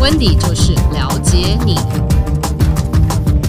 温迪就是了解你，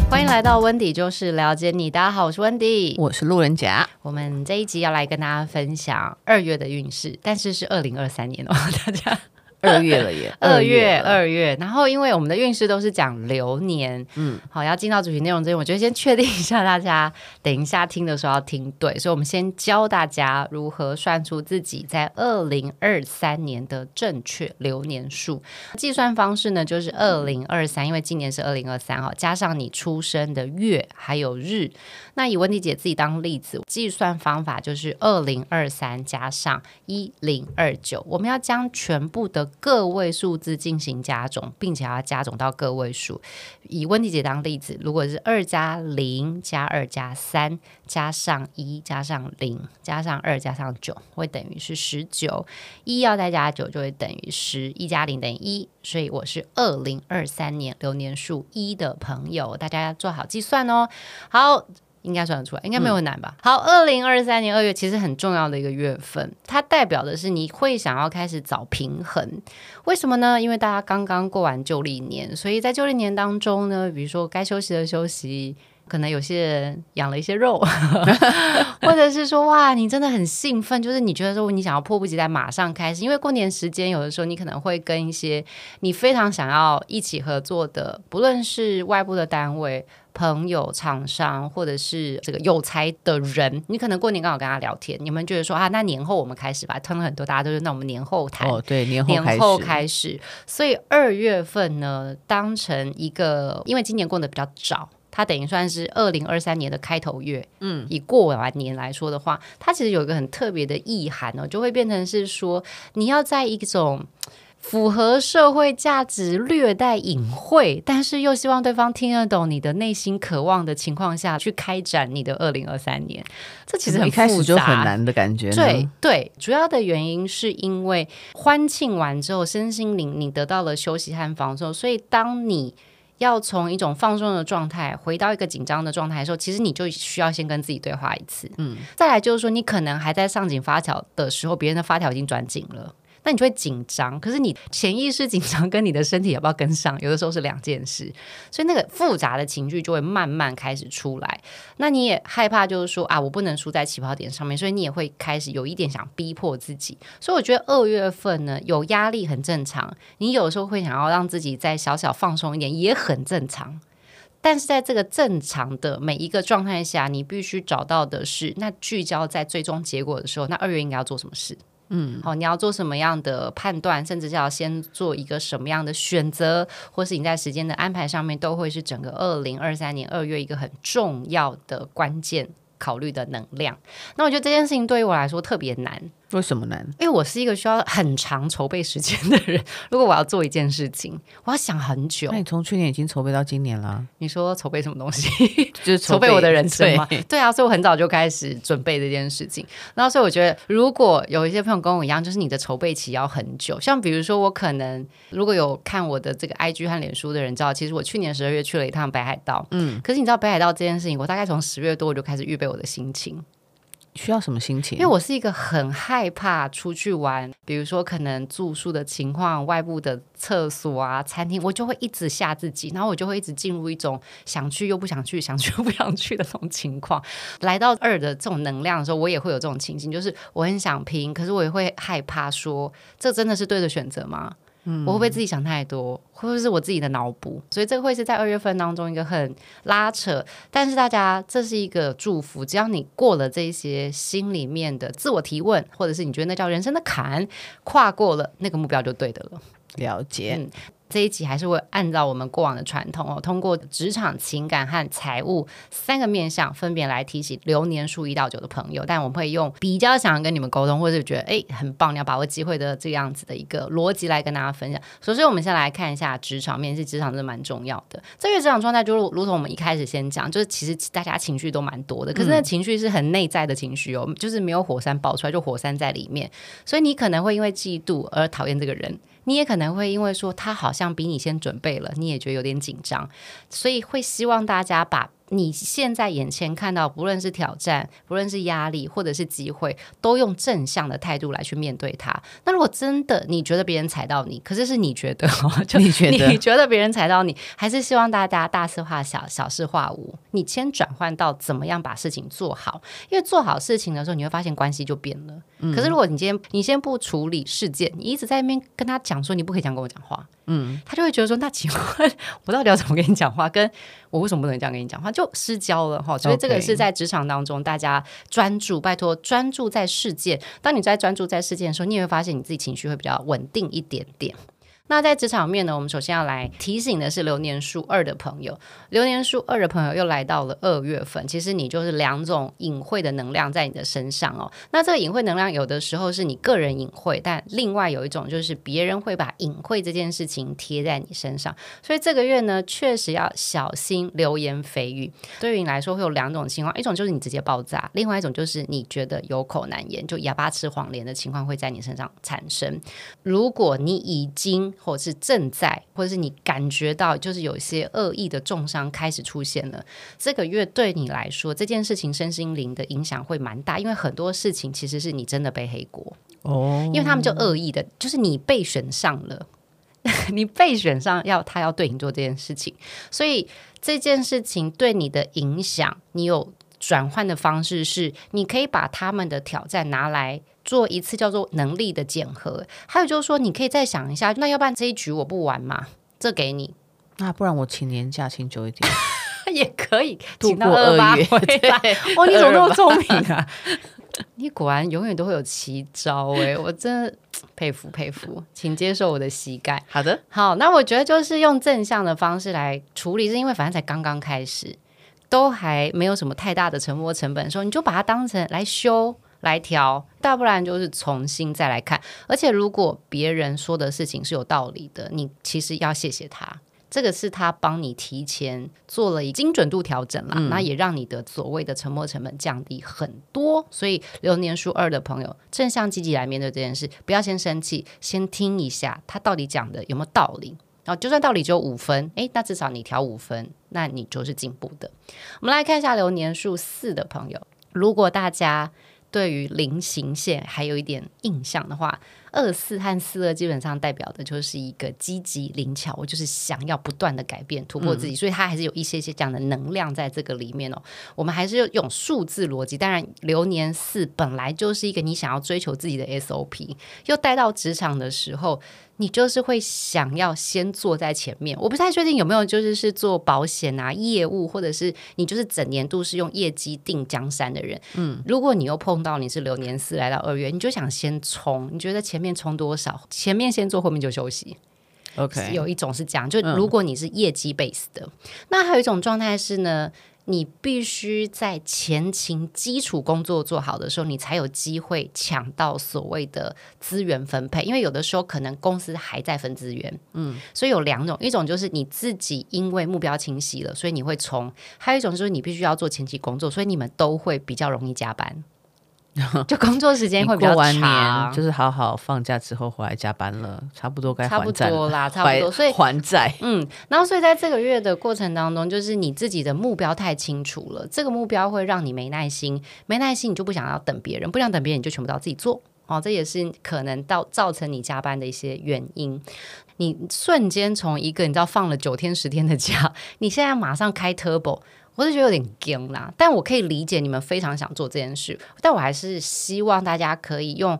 欢迎来到温迪就是了解你。大家好，我是温迪，我是路人甲。我们这一集要来跟大家分享二月的运势，但是是二零二三年哦，大家。二月了耶，二月二月，然后因为我们的运势都是讲流年，嗯，好，要进到主题内容之前，我觉得先确定一下大家等一下听的时候要听对，所以我们先教大家如何算出自己在二零二三年的正确流年数。计算方式呢，就是二零二三，因为今年是二零二三哈，加上你出生的月还有日。那以温迪姐自己当例子，计算方法就是二零二三加上一零二九，我们要将全部的个位数字进行加总，并且要加总到个位数。以温迪姐当例子，如果是二加零加二加三加上一加上零加上二加上九，会等于是十九。一要再加九，就会等于十一加零等于一。所以我是二零二三年流年数一的朋友，大家要做好计算哦。好。应该算得出来，应该没有很难吧？嗯、好，二零二三年二月其实很重要的一个月份，它代表的是你会想要开始找平衡。为什么呢？因为大家刚刚过完旧历年，所以在旧历年当中呢，比如说该休息的休息，可能有些人养了一些肉，或者是说哇，你真的很兴奋，就是你觉得说你想要迫不及待马上开始，因为过年时间有的时候你可能会跟一些你非常想要一起合作的，不论是外部的单位。朋友、厂商，或者是这个有才的人，你可能过年刚好跟他聊天，你们觉得说啊，那年后我们开始吧。通常很多大家都是那我们年后谈哦，对，年后年后开始。所以二月份呢，当成一个，因为今年过得比较早，它等于算是二零二三年的开头月。嗯，以过完年来说的话，它其实有一个很特别的意涵哦，就会变成是说，你要在一种。符合社会价值、略带隐晦，但是又希望对方听得懂你的内心渴望的情况下去开展你的二零二三年，这其实很一开始就很难的感觉。对对，主要的原因是因为欢庆完之后，身心灵你得到了休息和放松，所以当你要从一种放松的状态回到一个紧张的状态的时候，其实你就需要先跟自己对话一次。嗯，再来就是说，你可能还在上紧发条的时候，别人的发条已经转紧了。那你就会紧张，可是你潜意识紧张跟你的身体要不要跟上，有的时候是两件事，所以那个复杂的情绪就会慢慢开始出来。那你也害怕，就是说啊，我不能输在起跑点上面，所以你也会开始有一点想逼迫自己。所以我觉得二月份呢，有压力很正常，你有时候会想要让自己再小小放松一点，也很正常。但是在这个正常的每一个状态下，你必须找到的是，那聚焦在最终结果的时候，那二月应该要做什么事？嗯，好，你要做什么样的判断，甚至是要先做一个什么样的选择，或是你在时间的安排上面，都会是整个二零二三年二月一个很重要的关键考虑的能量。那我觉得这件事情对于我来说特别难。为什么难？因为我是一个需要很长筹备时间的人。如果我要做一件事情，我要想很久。那你从去年已经筹备到今年了？你说筹备什么东西？就是筹备我的人生吗？对，对啊，所以我很早就开始准备这件事情。然后，所以我觉得，如果有一些朋友跟我一样，就是你的筹备期要很久。像比如说，我可能如果有看我的这个 IG 和脸书的人知道，其实我去年十二月去了一趟北海道。嗯，可是你知道北海道这件事情，我大概从十月多我就开始预备我的心情。需要什么心情？因为我是一个很害怕出去玩，比如说可能住宿的情况、外部的厕所啊、餐厅，我就会一直吓自己，然后我就会一直进入一种想去又不想去、想去又不想去的这种情况。来到二的这种能量的时候，我也会有这种情形，就是我很想拼，可是我也会害怕说，这真的是对的选择吗？嗯，我会不会自己想太多，会不会是我自己的脑补？所以这个会是在二月份当中一个很拉扯，但是大家这是一个祝福，只要你过了这些心里面的自我提问，或者是你觉得那叫人生的坎，跨过了那个目标就对的了。了解。嗯这一集还是会按照我们过往的传统哦，通过职场、情感和财务三个面向，分别来提醒流年数一到九的朋友。但我们会用比较想要跟你们沟通，或者是觉得哎很棒，你要把握机会的这样子的一个逻辑来跟大家分享。首先，我们先来看一下职场面，试职场真的蛮重要的。这个职场状态就如如同我们一开始先讲，就是其实大家情绪都蛮多的，可是那情绪是很内在的情绪哦，就是没有火山爆出来，就火山在里面。所以你可能会因为嫉妒而讨厌这个人。你也可能会因为说他好像比你先准备了，你也觉得有点紧张，所以会希望大家把你现在眼前看到，不论是挑战，不论是压力，或者是机会，都用正向的态度来去面对它。那如果真的你觉得别人踩到你，可是是你觉得，就你觉得你觉得别人踩到你，还是希望大家大事化小，小事化无。你先转换到怎么样把事情做好，因为做好事情的时候，你会发现关系就变了。嗯、可是如果你今天你先不处理事件，你一直在那边跟他讲说你不可以这样跟我讲话，嗯，他就会觉得说，那请问我到底要怎么跟你讲话？跟我为什么不能这样跟你讲话？就失焦了哈。所以这个是在职场当中，大家专注，拜托专注在事件。当你在专注在事件的时候，你也会发现你自己情绪会比较稳定一点点。那在职场面呢，我们首先要来提醒的是流年数二的朋友，流年数二的朋友又来到了二月份，其实你就是两种隐晦的能量在你的身上哦。那这个隐晦能量有的时候是你个人隐晦，但另外有一种就是别人会把隐晦这件事情贴在你身上，所以这个月呢，确实要小心流言蜚语。对于你来说会有两种情况，一种就是你直接爆炸，另外一种就是你觉得有口难言，就哑巴吃黄连的情况会在你身上产生。如果你已经或是正在，或者是你感觉到，就是有一些恶意的重伤开始出现了。这个月对你来说，这件事情身心灵的影响会蛮大，因为很多事情其实是你真的被黑锅哦，因为他们就恶意的，就是你被选上了，你被选上要他要对你做这件事情，所以这件事情对你的影响，你有转换的方式是，你可以把他们的挑战拿来。做一次叫做能力的检核，还有就是说，你可以再想一下，那要不然这一局我不玩嘛？这给你，那不然我请年假请久一点 也可以，度过二月。对，哦，你怎么那么聪明啊？你果然永远都会有奇招哎、欸，我真的佩服佩服，请接受我的膝盖。好的，好，那我觉得就是用正向的方式来处理，是因为反正才刚刚开始，都还没有什么太大的沉没成本的时候，你就把它当成来修。来调，大不然就是重新再来看。而且，如果别人说的事情是有道理的，你其实要谢谢他。这个是他帮你提前做了一精准度调整啦，嗯、那也让你的所谓的沉没成本降低很多。所以，流年数二的朋友，正向积极来面对这件事，不要先生气，先听一下他到底讲的有没有道理。然后，就算道理只有五分，诶，那至少你调五分，那你就是进步的。我们来看一下流年数四的朋友，如果大家。对于菱形线还有一点印象的话，二四和四二基本上代表的就是一个积极灵巧，我就是想要不断的改变突破自己，嗯、所以它还是有一些些这样的能量在这个里面哦。我们还是用数字逻辑，当然流年四本来就是一个你想要追求自己的 SOP，又带到职场的时候。你就是会想要先坐在前面，我不太确定有没有就是是做保险啊业务，或者是你就是整年度是用业绩定江山的人。嗯，如果你又碰到你是流年四来到二月，你就想先冲，你觉得前面冲多少，前面先做，后面就休息。OK，有一种是这样，就如果你是业绩 base 的，嗯、那还有一种状态是呢。你必须在前勤基础工作做好的时候，你才有机会抢到所谓的资源分配。因为有的时候可能公司还在分资源，嗯，所以有两种，一种就是你自己因为目标清晰了，所以你会冲；还有一种就是你必须要做前期工作，所以你们都会比较容易加班。就工作时间会比较长，过完年就是好好放假之后回来加班了，差不多该还债了，差不多啦，差不多，所以还债。嗯，然后所以在这个月的过程当中，就是你自己的目标太清楚了，这个目标会让你没耐心，没耐心你就不想要等别人，不想等别人你就全部都要自己做哦，这也是可能到造成你加班的一些原因。你瞬间从一个你知道放了九天十天的假，你现在马上开 Turbo。我是觉得有点惊啦，但我可以理解你们非常想做这件事，但我还是希望大家可以用，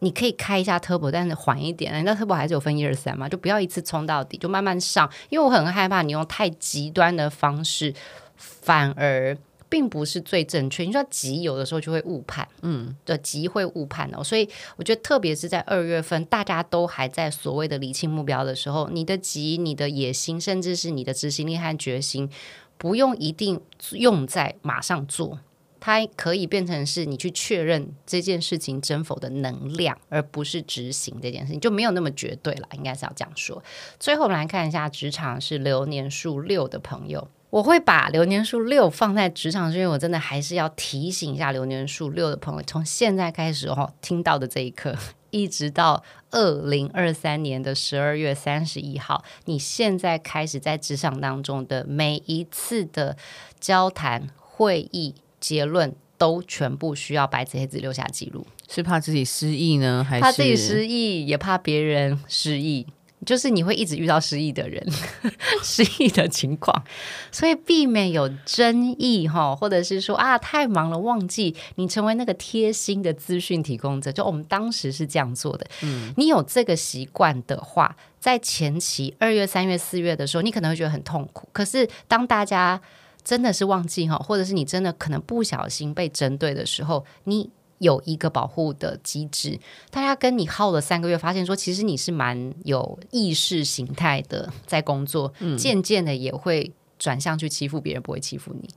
你可以开一下 turbo，但是缓一点。你知道 turbo 还是有分一二三嘛，就不要一次冲到底，就慢慢上。因为我很害怕你用太极端的方式，反而并不是最正确。你说急有的时候就会误判，嗯，对，急会误判哦。所以我觉得，特别是在二月份，大家都还在所谓的理清目标的时候，你的急、你的野心，甚至是你的执行力和决心。不用一定用在马上做，它可以变成是你去确认这件事情真否的能量，而不是执行这件事情，就没有那么绝对了。应该是要这样说。最后我们来看一下职场是流年数六的朋友，我会把流年数六放在职场，是因为我真的还是要提醒一下流年数六的朋友，从现在开始哦，听到的这一刻一直到二零二三年的十二月三十一号，你现在开始在职场当中的每一次的交谈、会议结论，都全部需要白纸黑字留下记录。是怕自己失忆呢，还是怕自己失忆，也怕别人失忆？就是你会一直遇到失忆的人，失忆的情况，所以避免有争议哈，或者是说啊太忙了忘记你成为那个贴心的资讯提供者。就我们当时是这样做的，嗯，你有这个习惯的话，在前期二月、三月、四月的时候，你可能会觉得很痛苦。可是当大家真的是忘记哈，或者是你真的可能不小心被针对的时候，你。有一个保护的机制，大家跟你耗了三个月，发现说其实你是蛮有意识形态的在工作，嗯，渐渐的也会转向去欺负别人，不会欺负你。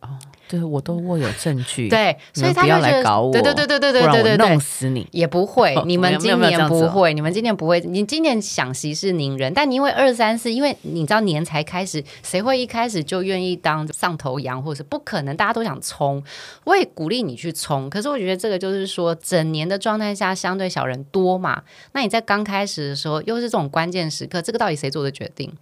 哦，对，我都握有证据。对，所以他不要来搞我。对对对对对对对对，弄死你 也不会。你们今年不会，你们今年不会。你今年想息事宁人，但你因为二三四，因为你知道年才开始，谁会一开始就愿意当上头羊，或者是不可能？大家都想冲，我也鼓励你去冲。可是我觉得这个就是说，整年的状态下相对小人多嘛。那你在刚开始的时候，又是这种关键时刻，这个到底谁做的决定？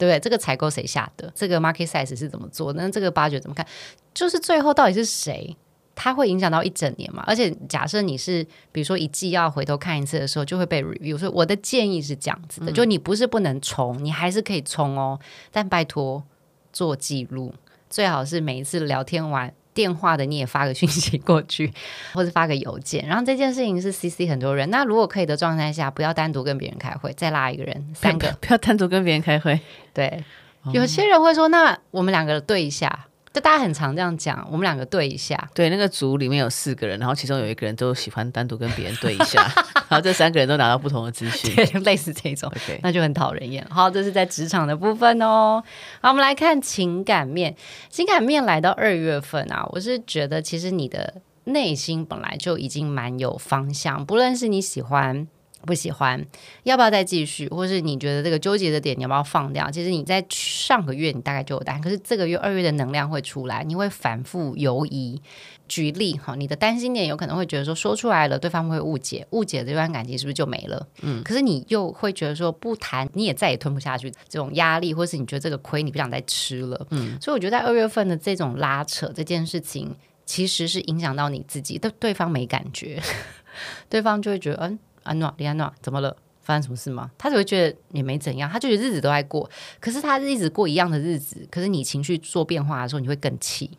对不对？这个采购谁下的？这个 market size 是怎么做？那这个 budget 怎么看？就是最后到底是谁？它会影响到一整年嘛？而且假设你是比如说一季要回头看一次的时候，就会被 review。所以我的建议是这样子的：嗯、就你不是不能冲，你还是可以冲哦，但拜托做记录，最好是每一次聊天完。电话的你也发个讯息过去，或者发个邮件。然后这件事情是 CC 很多人。那如果可以的状态下，不要单独跟别人开会，再拉一个人，三个不要单独跟别人开会。对，哦、有些人会说，那我们两个对一下。就大家很常这样讲，我们两个对一下。对，那个组里面有四个人，然后其中有一个人都喜欢单独跟别人对一下，然后这三个人都拿到不同的资讯，对，类似这种.那就很讨人厌。好，这是在职场的部分哦。好，我们来看情感面。情感面来到二月份啊，我是觉得其实你的内心本来就已经蛮有方向，不论是你喜欢。不喜欢，要不要再继续？或是你觉得这个纠结的点，你要不要放掉？其实你在上个月你大概就有答案，可是这个月二月的能量会出来，你会反复犹疑。举例哈，你的担心点有可能会觉得说，说出来了对方会误解，误解这段感情是不是就没了？嗯，可是你又会觉得说不谈你也再也吞不下去这种压力，或是你觉得这个亏你不想再吃了？嗯，所以我觉得在二月份的这种拉扯这件事情，其实是影响到你自己，但对方没感觉，对方就会觉得嗯。安诺，李安娜，怎么了？发生什么事吗？他只会觉得也没怎样，他就觉得日子都在过，可是他一直过一样的日子，可是你情绪做变化的时候，你会更气。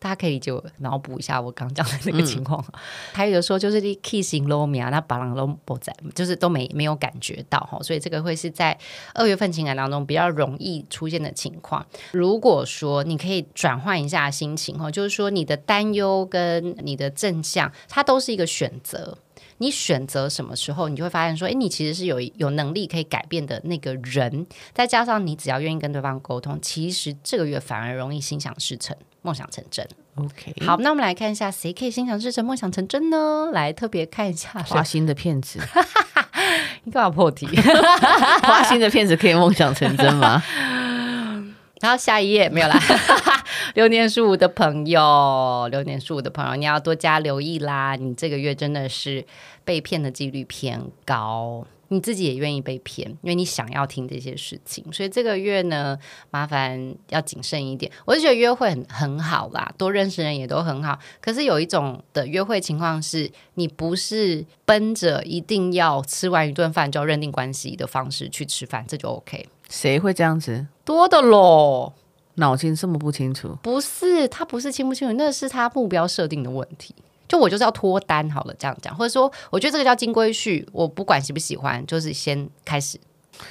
大家可以就脑补一下我刚讲的那个情况。嗯、还有的说就是你 kissing low 米啊，那巴郎都不在，就是都没没有感觉到哈，所以这个会是在二月份情感当中比较容易出现的情况。如果说你可以转换一下心情哈，就是说你的担忧跟你的正向，它都是一个选择。你选择什么时候，你就会发现说，诶，你其实是有有能力可以改变的那个人。再加上你只要愿意跟对方沟通，其实这个月反而容易心想事成、梦想成真。OK，好，那我们来看一下谁可以心想事成、梦想成真呢？来特别看一下花心的骗子，你干嘛破题？花心的骗子可以梦想成真吗？然后下一页没有啦。流年数五的朋友，流年数五的朋友，你要多加留意啦！你这个月真的是被骗的几率偏高，你自己也愿意被骗，因为你想要听这些事情，所以这个月呢，麻烦要谨慎一点。我就觉得约会很很好啦，多认识人也都很好。可是有一种的约会情况是，你不是奔着一定要吃完一顿饭就要认定关系的方式去吃饭，这就 OK。谁会这样子？多的喽。脑筋这么不清楚？不是，他不是清不清楚，那是他目标设定的问题。就我就是要脱单好了，这样讲，或者说，我觉得这个叫金龟婿，我不管喜不喜欢，就是先开始，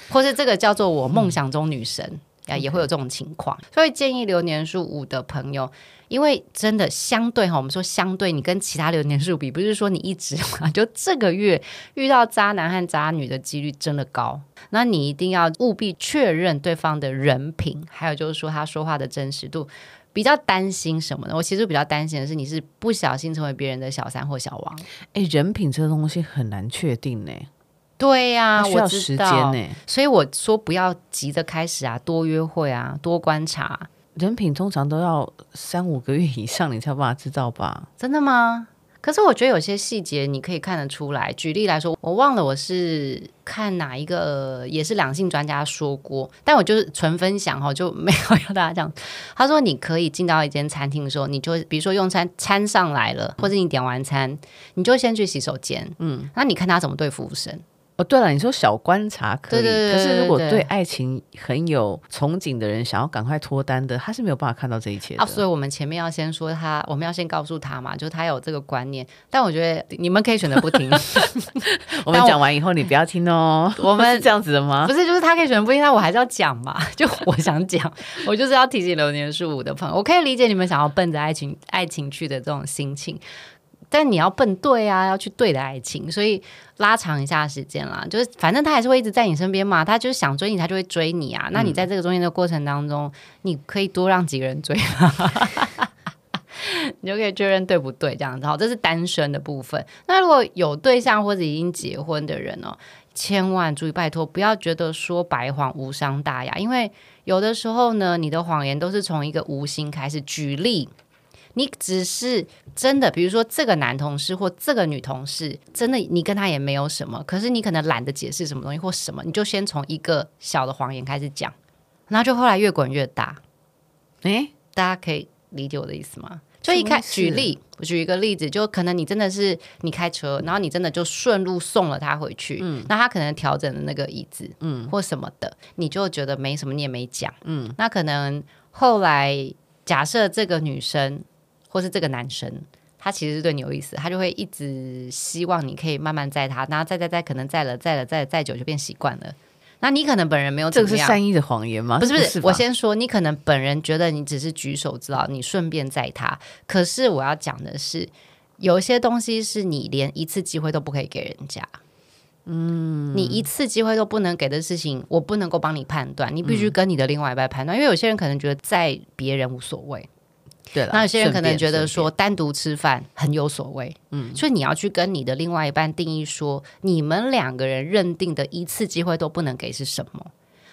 或是这个叫做我梦想中女神。啊，也会有这种情况，所以建议流年数五的朋友，因为真的相对哈，我们说相对，你跟其他流年数比，不是说你一直 就这个月遇到渣男和渣女的几率真的高，那你一定要务必确认对方的人品，还有就是说他说话的真实度。比较担心什么呢？我其实比较担心的是，你是不小心成为别人的小三或小王。哎，人品这个东西很难确定呢。对呀、啊，需要时间呢、欸，所以我说不要急着开始啊，多约会啊，多观察。人品通常都要三五个月以上，你才有办法知道吧？真的吗？可是我觉得有些细节你可以看得出来。举例来说，我忘了我是看哪一个也是两性专家说过，但我就是纯分享哈，就没有要大家讲。他说你可以进到一间餐厅的时候，你就比如说用餐餐上来了，或者你点完餐，你就先去洗手间，嗯，那你看他怎么对服务生。哦，对了，你说小观察可以，对对对对对，可是如果对爱情很有憧憬的人，想要赶快脱单的，他是没有办法看到这一切的。啊，所以我们前面要先说他，我们要先告诉他嘛，就他有这个观念。但我觉得你们可以选择不听。我们讲完以后，你不要听哦。我们是这样子的吗？不是，就是他可以选择不听，但我还是要讲嘛。就我想讲，我就是要提醒流年数五的朋友，我可以理解你们想要奔着爱情爱情去的这种心情。但你要奔对啊，要去对的爱情，所以拉长一下时间啦。就是反正他还是会一直在你身边嘛，他就是想追你，他就会追你啊。那你在这个中间的过程当中，你可以多让几个人追，你就可以确认对不对这样子。好，这是单身的部分。那如果有对象或者已经结婚的人哦，千万注意，拜托不要觉得说白谎无伤大雅，因为有的时候呢，你的谎言都是从一个无心开始。举例。你只是真的，比如说这个男同事或这个女同事，真的你跟他也没有什么，可是你可能懒得解释什么东西或什么，你就先从一个小的谎言开始讲，然后就后来越滚越大。诶，大家可以理解我的意思吗？就一开举例，我举一个例子，就可能你真的是你开车，然后你真的就顺路送了他回去，嗯，那他可能调整了那个椅子，嗯，或什么的，你就觉得没什么，你也没讲，嗯，那可能后来假设这个女生。或是这个男生，他其实是对你有意思，他就会一直希望你可以慢慢载他，然后载载载，可能载了载了载再久就变习惯了。那你可能本人没有这个是善意的谎言吗？不是不是，我先说，你可能本人觉得你只是举手之劳，你顺便载他。可是我要讲的是，有一些东西是你连一次机会都不可以给人家。嗯，你一次机会都不能给的事情，我不能够帮你判断，你必须跟你的另外一半判断，嗯，因为有些人可能觉得载别人无所谓。对了，那有些人可能觉得说单独吃饭很有所谓，嗯，所以你要去跟你的另外一半定义说，你们两个人认定的一次机会都不能给是什么？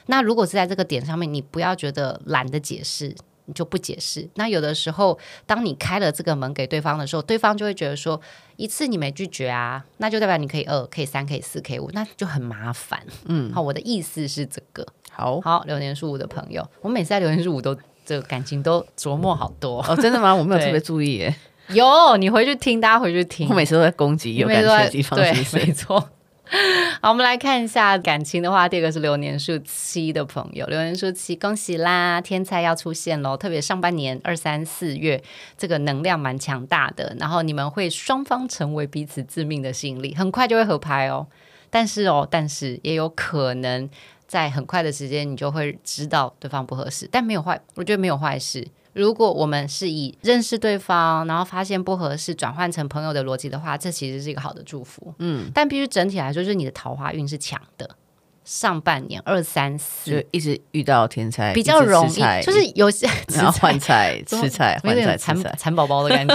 那如果是在这个点上面，你不要觉得懒得解释，你就不解释。那有的时候，当你开了这个门给对方的时候，对方就会觉得说，一次你没拒绝啊，那就代表你可以二，可以三，可以四，可以五，那就很麻烦。嗯，好，我的意思是这个。好好，流年数五的朋友，我每次在流年数五都。这个感情都琢磨好多哦，真的吗？我没有特别注意耶。有，你回去听，大家回去听。我每次都在攻击有感情的地方，对，没错。好，我们来看一下感情的话，第二个是流年数七的朋友，流年数七，恭喜啦，天才要出现喽！特别上半年二三四月，这个能量蛮强大的，然后你们会双方成为彼此致命的吸引力，很快就会合拍哦。但是哦，但是也有可能。在很快的时间，你就会知道对方不合适，但没有坏，我觉得没有坏事。如果我们是以认识对方，然后发现不合适，转换成朋友的逻辑的话，这其实是一个好的祝福。嗯，但必须整体来说，就是你的桃花运是强的。上半年二三四。就一直遇到天才，比较容易，就是有些 然后换菜 吃菜，换菜蚕蚕宝宝的感觉，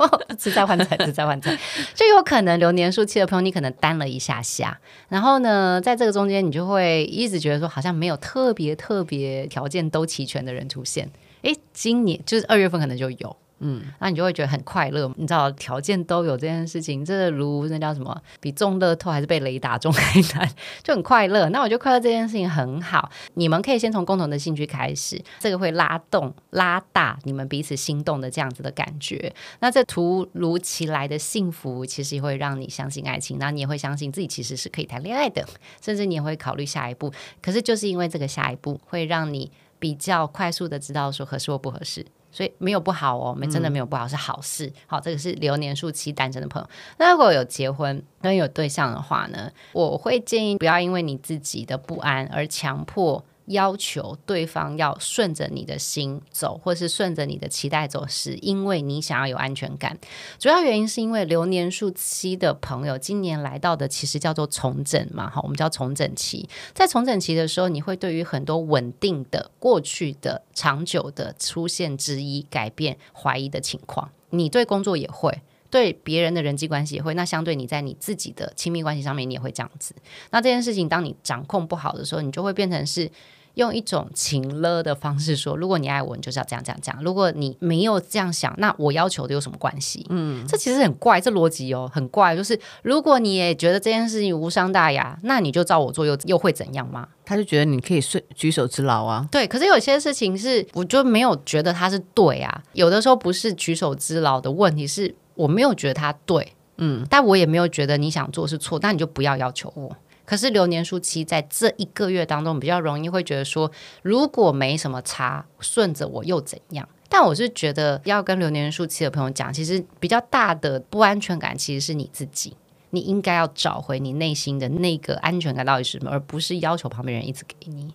哦 吃菜换菜吃菜换菜，就有可能流年数七的朋友，你可能单了一下下，然后呢，在这个中间，你就会一直觉得说，好像没有特别特别条件都齐全的人出现。诶，今年就是二月份可能就有。嗯，那你就会觉得很快乐。你知道条件都有这件事情，这如那叫什么？比中乐透还是被雷打中还难，就很快乐。那我觉得快乐这件事情很好。你们可以先从共同的兴趣开始，这个会拉动、拉大你们彼此心动的这样子的感觉。那这突如其来的幸福，其实会让你相信爱情，那你也会相信自己其实是可以谈恋爱的，甚至你也会考虑下一步。可是就是因为这个下一步，会让你比较快速的知道说合适或不合适。所以没有不好哦，没真的没有不好，嗯、是好事。好，这个是流年数期单身的朋友。那如果有结婚跟有对象的话呢，我会建议不要因为你自己的不安而强迫。要求对方要顺着你的心走，或是顺着你的期待走，是因为你想要有安全感。主要原因是因为流年数七的朋友今年来到的其实叫做重整嘛，哈，我们叫重整期。在重整期的时候，你会对于很多稳定的、过去的、长久的出现质疑、改变、怀疑的情况。你对工作也会，对别人的人际关系也会。那相对你在你自己的亲密关系上面，你也会这样子。那这件事情，当你掌控不好的时候，你就会变成是。用一种情勒的方式说：“如果你爱我，你就是要这样这样这样。如果你没有这样想，那我要求的有什么关系？”嗯，这其实很怪，这逻辑哦很怪。就是如果你也觉得这件事情无伤大雅，那你就照我做又又会怎样吗？他就觉得你可以顺举手之劳啊。对，可是有些事情是我就没有觉得他是对啊。有的时候不是举手之劳的问题，是我没有觉得他对，嗯，但我也没有觉得你想做是错，那你就不要要求我。可是流年数期在这一个月当中比较容易会觉得说，如果没什么差，顺着我又怎样？但我是觉得要跟流年数期的朋友讲，其实比较大的不安全感其实是你自己，你应该要找回你内心的那个安全感到底是什么，而不是要求旁边人一直给你。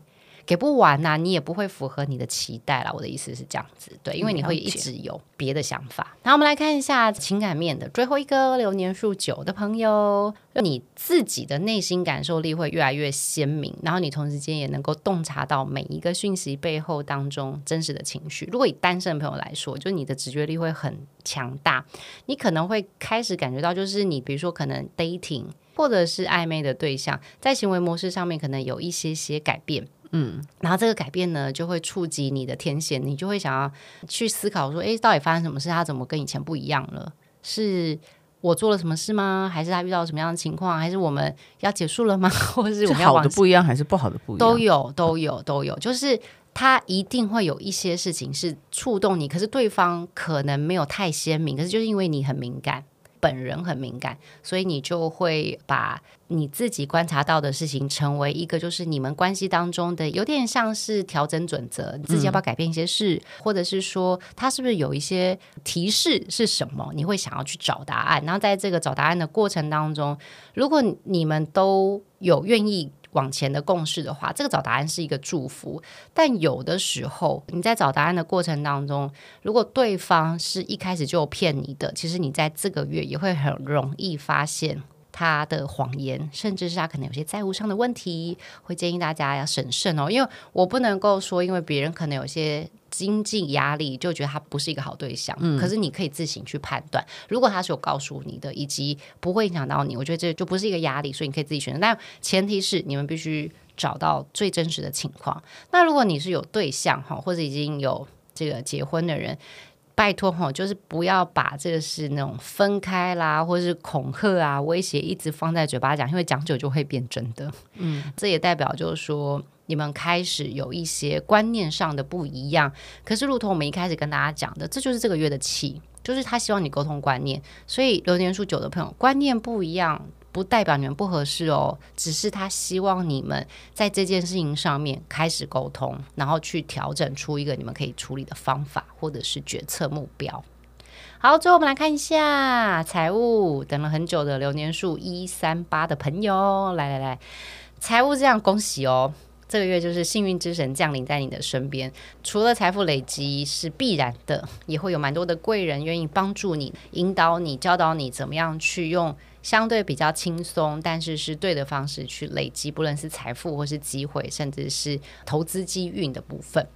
给不完呐、你也不会符合你的期待啦。我的意思是这样子，对，因为你会一直有别的想法。那我们来看一下情感面的最后一个流年数九的朋友，你自己的内心感受力会越来越鲜明，然后你同时间也能够洞察到每一个讯息背后当中真实的情绪。如果以单身的朋友来说，就你的直觉力会很强大，你可能会开始感觉到，就是你比如说可能 dating 或者是暧昧的对象，在行为模式上面可能有一些些改变。嗯，然后这个改变呢，就会触及你的天线，你就会想要去思考说，诶，到底发生什么事？他怎么跟以前不一样了？是我做了什么事吗？还是他遇到什么样的情况？还是我们要结束了吗？或者是我们要好的不一样，还是不好的不一样？都有，都有，都有。就是他一定会有一些事情是触动你，可是对方可能没有太鲜明，可是就是因为你很敏感。本人很敏感，所以你就会把你自己观察到的事情成为一个，就是你们关系当中的有点像是调整准则。你自己要不要改变一些事，或者是说他是不是有一些提示是什么？你会想要去找答案。然后在这个找答案的过程当中，如果你们都有愿意。往前的共识的话，这个找答案是一个祝福。但有的时候，你在找答案的过程当中，如果对方是一开始就骗你的，其实你在这个月也会很容易发现他的谎言，甚至是他可能有些债务上的问题。会建议大家要审慎哦，因为我不能够说，因为别人可能有些。经济压力就觉得他不是一个好对象，嗯，可是你可以自行去判断。如果他是有告诉你的，以及不会影响到你，我觉得这就不是一个压力，所以你可以自己选择。但前提是你们必须找到最真实的情况。那如果你是有对象哈，或者已经有这个结婚的人，拜托哈，就是不要把这个是那种分开啦，或者是恐吓啊、威胁一直放在嘴巴讲，因为讲久就会变真的。嗯，这也代表就是说。你们开始有一些观念上的不一样，可是，如同我们一开始跟大家讲的，这就是这个月的气，就是他希望你沟通观念。所以，流年数九的朋友，观念不一样，不代表你们不合适哦，只是他希望你们在这件事情上面开始沟通，然后去调整出一个你们可以处理的方法，或者是决策目标。好，最后我们来看一下财务，等了很久的流年数一三八的朋友，来来来，财务这样恭喜哦。这个月就是幸运之神降临在你的身边，除了财富累积是必然的，也会有蛮多的贵人愿意帮助你、引导你、教导你怎么样去用相对比较轻松，但是是对的方式去累积，不论是财富或是机会，甚至是投资机运的部分。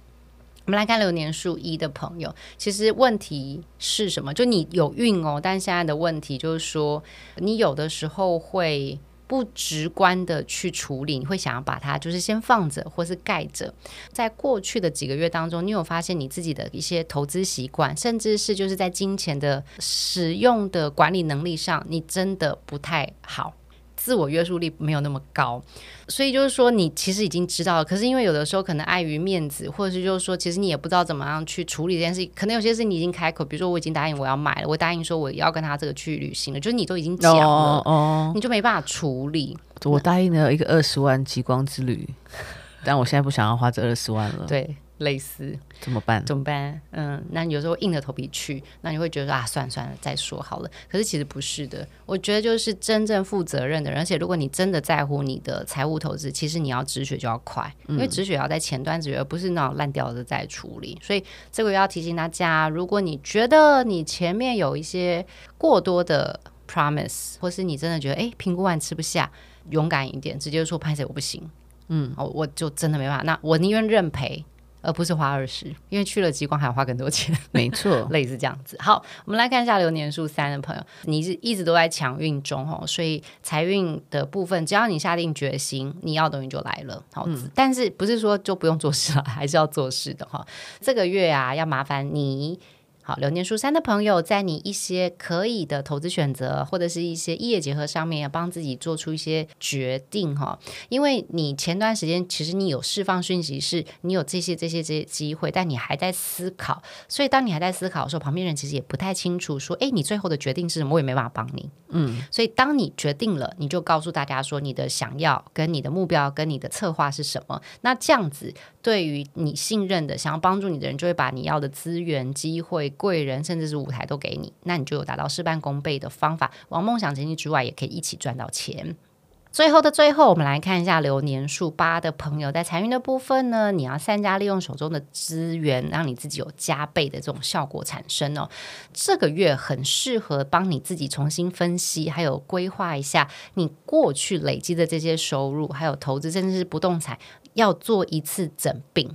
我们来看流年数一的朋友，其实问题是什么？就你有运哦，但现在的问题就是说，你有的时候会。不直观的去处理，你会想要把它就是先放着，或是盖着。在过去的几个月当中，你有发现你自己的一些投资习惯，甚至是就是在金钱的使用的管理能力上，你真的不太好。自我约束力没有那么高，所以就是说你其实已经知道了，可是因为有的时候可能碍于面子，或者是就是说其实你也不知道怎么样去处理这件事情。可能有些事你已经开口，比如说我已经答应我要买了，我答应说我要跟他这个去旅行了，就是你都已经讲了，哦哦、你就没办法处理。我答应了一个二十万极光之旅，但我现在不想要花这二十万了。对。类似怎么办？怎么办？嗯，那你有时候硬着头皮去，那你会觉得啊，算了算了，再说好了。可是其实不是的，我觉得就是真正负责任的人，而且如果你真的在乎你的财务投资，其实你要止血就要快，因为止血要在前端止血，而不是那种烂掉的再处理。所以这个要提醒大家，如果你觉得你前面有一些过多的 promise，或是你真的觉得哎，评估完吃不下，勇敢一点，直接说拍谢我不行，嗯，我我就真的没办法，那我宁愿认赔。而不是花二十，因为去了极光还要花更多钱。没错，类似这样子。好，我们来看一下流年数三的朋友，你是一直都在强运中哦，所以财运的部分，只要你下定决心，你要的东西就来了。好，嗯、但是不是说就不用做事了，还是要做事的哈。这个月啊，要麻烦你。好，流年数三的朋友，在你一些可以的投资选择，或者是一些异业结合上面，要帮自己做出一些决定哈。因为你前段时间其实你有释放讯息，是你有这些这些这些机会，但你还在思考。所以当你还在思考的时候，旁边人其实也不太清楚，说，哎，你最后的决定是什么？我也没办法帮你。嗯，所以当你决定了，你就告诉大家说，你的想要、跟你的目标、跟你的策划是什么。那这样子，对于你信任的、想要帮助你的人，就会把你要的资源、机会。贵人甚至是舞台都给你，那你就有达到事半功倍的方法。往梦想前进之外，也可以一起赚到钱。最后的最后，我们来看一下流年数八的朋友在财运的部分呢，你要善加利用手中的资源，让你自己有加倍的这种效果产生哦。这个月很适合帮你自己重新分析，还有规划一下你过去累积的这些收入，还有投资，甚至是不动产，要做一次整并。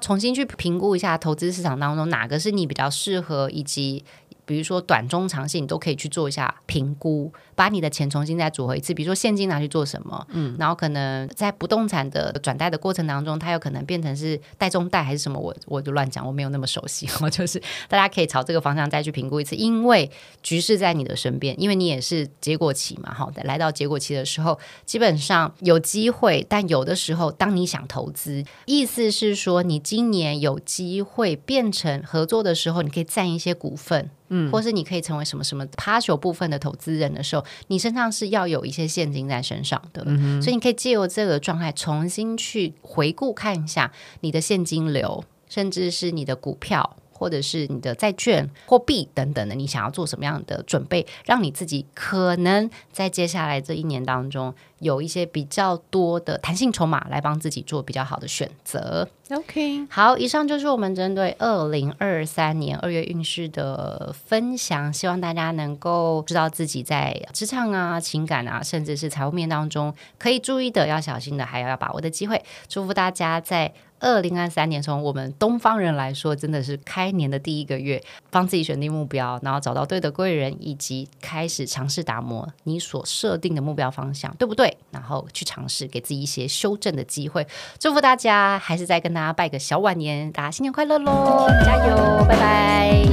重新去评估一下投资市场当中哪个是你比较适合，以及比如说短中长线，你都可以去做一下评估。把你的钱重新再组合一次，比如说现金拿去做什么，嗯，然后可能在不动产的转贷的过程当中，它有可能变成是贷中贷还是什么，我我就乱讲，我没有那么熟悉，我就是大家可以朝这个方向再去评估一次，因为局势在你的身边，因为你也是结果期嘛，好，来到结果期的时候，基本上有机会，但有的时候当你想投资，意思是说你今年有机会变成合作的时候，你可以占一些股份。嗯，或是你可以成为什么什么 partial 部分的投资人的时候，你身上是要有一些现金在身上的，嗯、所以你可以借由这个状态重新去回顾看一下你的现金流，甚至是你的股票。或者是你的债券、货币等等的，你想要做什么样的准备，让你自己可能在接下来这一年当中有一些比较多的弹性筹码，来帮自己做比较好的选择。OK，好，以上就是我们针对二零二三年二月运势的分享，希望大家能够知道自己在职场啊、情感啊，甚至是财务面当中可以注意的、要小心的，还有要把握的机会。祝福大家在。二零二三年，从我们东方人来说，真的是开年的第一个月，帮自己选定目标，然后找到对的贵人，以及开始尝试打磨你所设定的目标方向，对不对？然后去尝试给自己一些修正的机会。祝福大家，还是再跟大家拜个小晚年，大家新年快乐喽！加油，拜拜。